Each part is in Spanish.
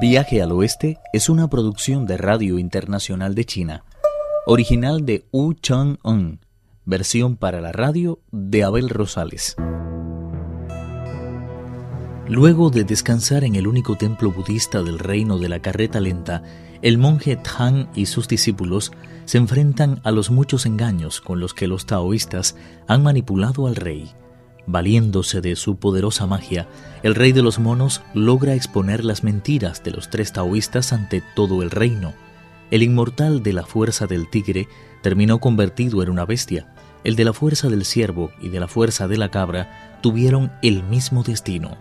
Viaje al Oeste es una producción de Radio Internacional de China, original de Wu Chang-un, versión para la radio de Abel Rosales. Luego de descansar en el único templo budista del reino de la carreta lenta, el monje Tang y sus discípulos se enfrentan a los muchos engaños con los que los taoístas han manipulado al rey. Valiéndose de su poderosa magia, el rey de los monos logra exponer las mentiras de los tres taoístas ante todo el reino. El inmortal de la fuerza del tigre terminó convertido en una bestia. El de la fuerza del ciervo y de la fuerza de la cabra tuvieron el mismo destino.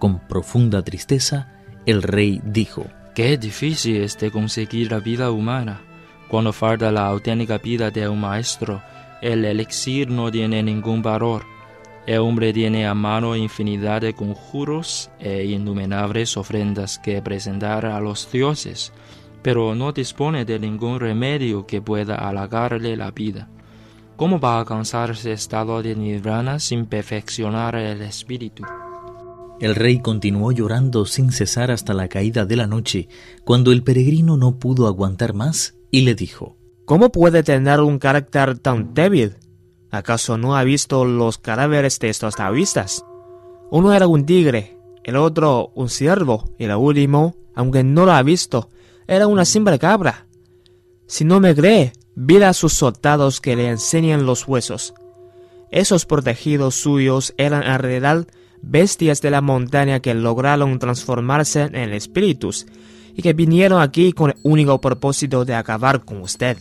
Con profunda tristeza, el rey dijo, Qué difícil es de conseguir la vida humana. Cuando falta la auténtica vida de un maestro, el elixir no tiene ningún valor. El hombre tiene a mano infinidad de conjuros e innumerables ofrendas que presentar a los dioses, pero no dispone de ningún remedio que pueda halagarle la vida. ¿Cómo va a alcanzar ese estado de nirvana sin perfeccionar el espíritu? El rey continuó llorando sin cesar hasta la caída de la noche, cuando el peregrino no pudo aguantar más y le dijo, ¿Cómo puede tener un carácter tan débil? ¿Acaso no ha visto los cadáveres de estos taoístas? Uno era un tigre, el otro un ciervo, y el último, aunque no lo ha visto, era una simple cabra. Si no me cree, mira a sus soldados que le enseñan los huesos. Esos protegidos suyos eran en realidad bestias de la montaña que lograron transformarse en espíritus y que vinieron aquí con el único propósito de acabar con usted.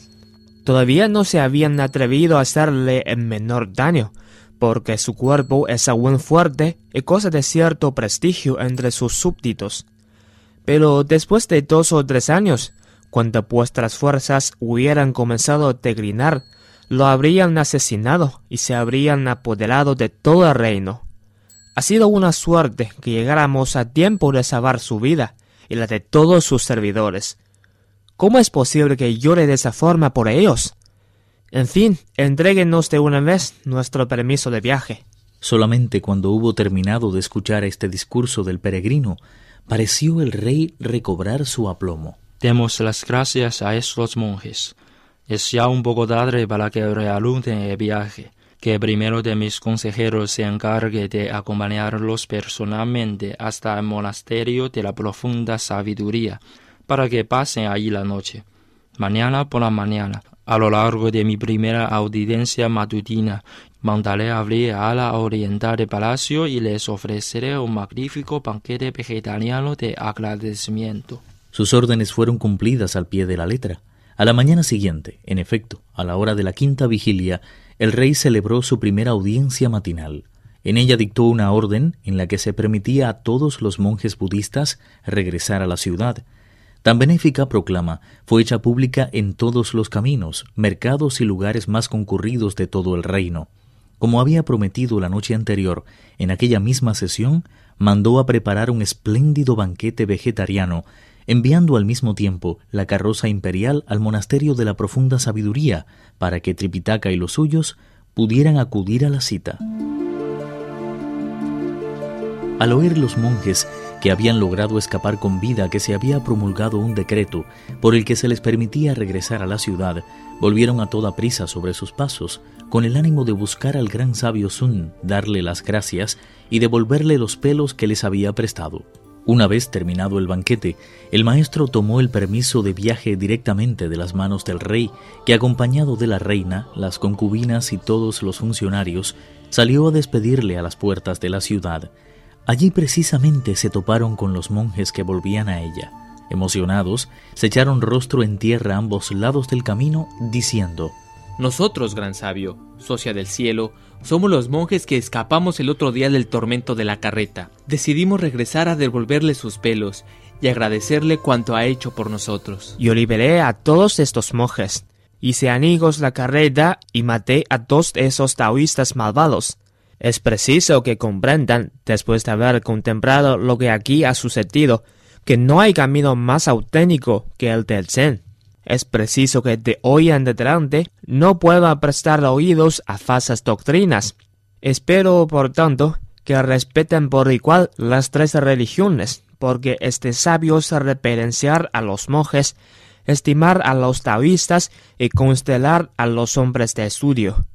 Todavía no se habían atrevido a hacerle el menor daño, porque su cuerpo es aún fuerte y cosa de cierto prestigio entre sus súbditos. Pero después de dos o tres años, cuando vuestras fuerzas hubieran comenzado a declinar, lo habrían asesinado y se habrían apoderado de todo el reino. Ha sido una suerte que llegáramos a tiempo de salvar su vida y la de todos sus servidores. ¿Cómo es posible que llore de esa forma por ellos? En fin, entréguenos de una vez nuestro permiso de viaje. Solamente cuando hubo terminado de escuchar este discurso del peregrino, pareció el rey recobrar su aplomo. Demos las gracias a estos monjes. Es ya un poco tarde para que realunden el viaje. Que el primero de mis consejeros se encargue de acompañarlos personalmente hasta el monasterio de la profunda sabiduría, para que pasen allí la noche. Mañana por la mañana, a lo largo de mi primera audiencia matutina, mandaré abrir a la oriental del palacio y les ofreceré un magnífico banquete vegetariano de agradecimiento. Sus órdenes fueron cumplidas al pie de la letra. A la mañana siguiente, en efecto, a la hora de la quinta vigilia, el rey celebró su primera audiencia matinal. En ella dictó una orden en la que se permitía a todos los monjes budistas regresar a la ciudad. Tan benéfica proclama fue hecha pública en todos los caminos, mercados y lugares más concurridos de todo el reino. Como había prometido la noche anterior, en aquella misma sesión mandó a preparar un espléndido banquete vegetariano enviando al mismo tiempo la carroza imperial al monasterio de la profunda sabiduría, para que Tripitaka y los suyos pudieran acudir a la cita. Al oír los monjes que habían logrado escapar con vida que se había promulgado un decreto por el que se les permitía regresar a la ciudad, volvieron a toda prisa sobre sus pasos, con el ánimo de buscar al gran sabio Sun, darle las gracias y devolverle los pelos que les había prestado. Una vez terminado el banquete, el maestro tomó el permiso de viaje directamente de las manos del rey, que acompañado de la reina, las concubinas y todos los funcionarios, salió a despedirle a las puertas de la ciudad. Allí precisamente se toparon con los monjes que volvían a ella. Emocionados, se echaron rostro en tierra a ambos lados del camino, diciendo Nosotros, gran sabio, socia del cielo, somos los monjes que escapamos el otro día del tormento de la carreta. Decidimos regresar a devolverle sus pelos y agradecerle cuanto ha hecho por nosotros. Yo liberé a todos estos monjes, hice amigos la carreta y maté a dos de esos taoístas malvados. Es preciso que comprendan, después de haber contemplado lo que aquí ha sucedido, que no hay camino más auténtico que el del Zen. Es preciso que de hoy en adelante no pueda prestar oídos a falsas doctrinas. Espero, por tanto, que respeten por igual las tres religiones, porque este sabio se reverenciar a los monjes, estimar a los taoístas y constelar a los hombres de estudio.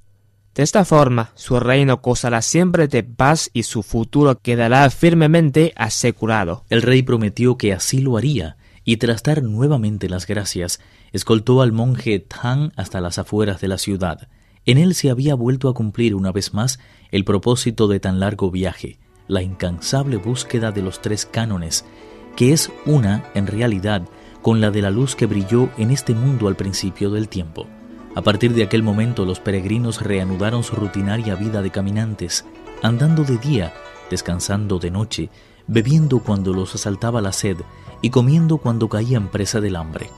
De esta forma, su reino gozará siempre de paz y su futuro quedará firmemente asegurado. El rey prometió que así lo haría, y tras dar nuevamente las gracias, escoltó al monje Tang hasta las afueras de la ciudad. En él se había vuelto a cumplir una vez más el propósito de tan largo viaje, la incansable búsqueda de los tres cánones, que es una, en realidad, con la de la luz que brilló en este mundo al principio del tiempo. A partir de aquel momento los peregrinos reanudaron su rutinaria vida de caminantes, andando de día, descansando de noche, bebiendo cuando los asaltaba la sed y comiendo cuando caían presa del hambre.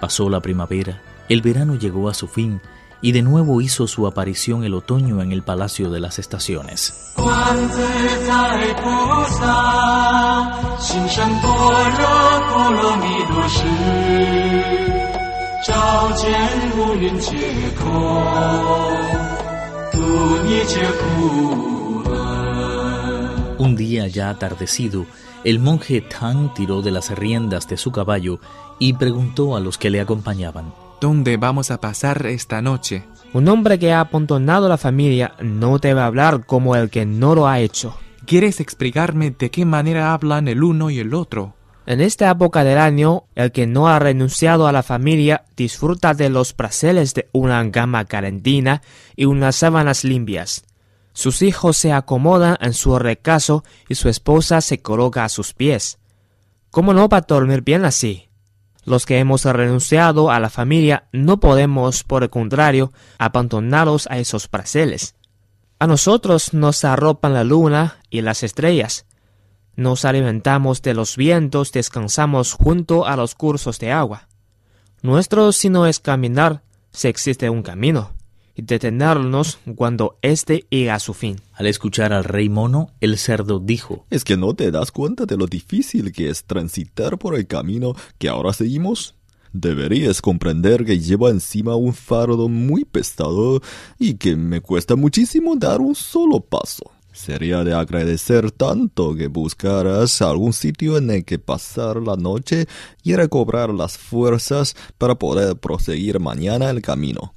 Pasó la primavera, el verano llegó a su fin y de nuevo hizo su aparición el otoño en el Palacio de las Estaciones. Un día ya atardecido, el monje Tang tiró de las riendas de su caballo y preguntó a los que le acompañaban, ¿Dónde vamos a pasar esta noche? Un hombre que ha apontonado la familia no debe hablar como el que no lo ha hecho. ¿Quieres explicarme de qué manera hablan el uno y el otro? En esta época del año, el que no ha renunciado a la familia disfruta de los placeres de una gama calentina y unas sábanas limpias. Sus hijos se acomodan en su recaso y su esposa se coloca a sus pies. ¿Cómo no va a dormir bien así? Los que hemos renunciado a la familia no podemos, por el contrario, abandonarlos a esos placeres. A nosotros nos arropan la luna y las estrellas, nos alimentamos de los vientos, descansamos junto a los cursos de agua. Nuestro sino es caminar si existe un camino, y detenernos cuando éste llega a su fin. Al escuchar al rey mono, el cerdo dijo, ¿Es que no te das cuenta de lo difícil que es transitar por el camino que ahora seguimos? Deberías comprender que lleva encima un fardo muy pesado y que me cuesta muchísimo dar un solo paso. Sería de agradecer tanto que buscaras algún sitio en el que pasar la noche y recobrar las fuerzas para poder proseguir mañana el camino.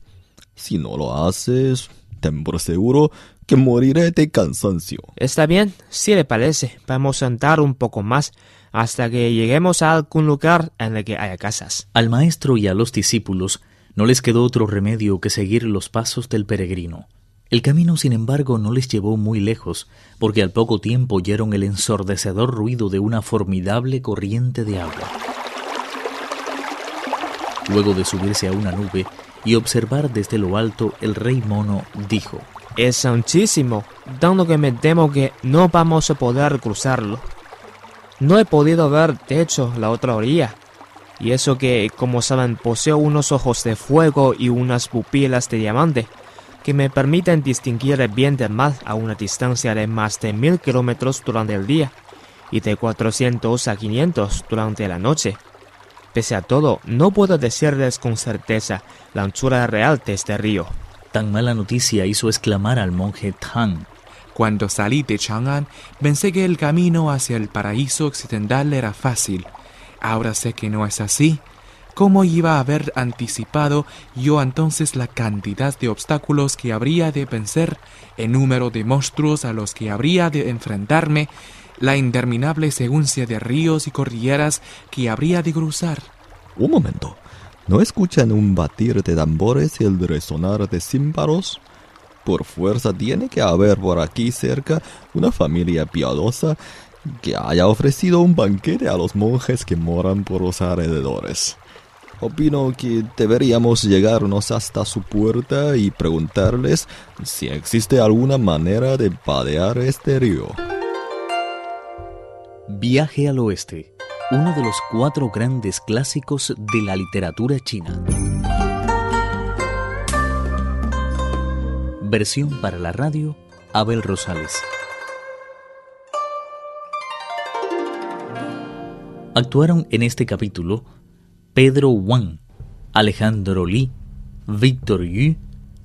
Si no lo haces, ten por seguro que moriré de cansancio. Está bien, si le parece, vamos a andar un poco más hasta que lleguemos a algún lugar en el que haya casas. Al maestro y a los discípulos no les quedó otro remedio que seguir los pasos del peregrino. El camino, sin embargo, no les llevó muy lejos, porque al poco tiempo oyeron el ensordecedor ruido de una formidable corriente de agua. Luego de subirse a una nube y observar desde lo alto, el rey mono dijo, Es anchísimo, dando que me temo que no vamos a poder cruzarlo. No he podido ver, de hecho, la otra orilla. Y eso que, como saben, poseo unos ojos de fuego y unas pupilas de diamante que me permiten distinguir el bien del mal a una distancia de más de mil kilómetros durante el día y de 400 a 500 durante la noche. Pese a todo, no puedo decirles con certeza la anchura real de este río. Tan mala noticia hizo exclamar al monje Tang. Cuando salí de Chang'an, pensé que el camino hacia el paraíso occidental era fácil. Ahora sé que no es así. ¿Cómo iba a haber anticipado yo entonces la cantidad de obstáculos que habría de vencer, el número de monstruos a los que habría de enfrentarme, la interminable seguncia de ríos y cordilleras que habría de cruzar? Un momento. ¿No escuchan un batir de tambores y el resonar de címbalos? Por fuerza tiene que haber por aquí cerca una familia piadosa que haya ofrecido un banquete a los monjes que moran por los alrededores. Opino que deberíamos llegarnos hasta su puerta y preguntarles si existe alguna manera de padear este río. Viaje al oeste, uno de los cuatro grandes clásicos de la literatura china. Versión para la radio, Abel Rosales. Actuaron en este capítulo Pedro Wang, Alejandro Li, Víctor Yu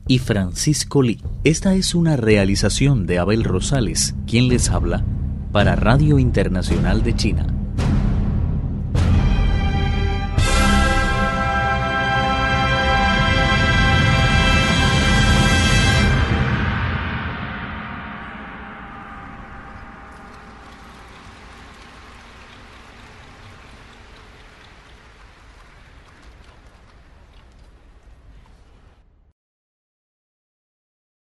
y Francisco Lee. Esta es una realización de Abel Rosales, quien les habla, para Radio Internacional de China.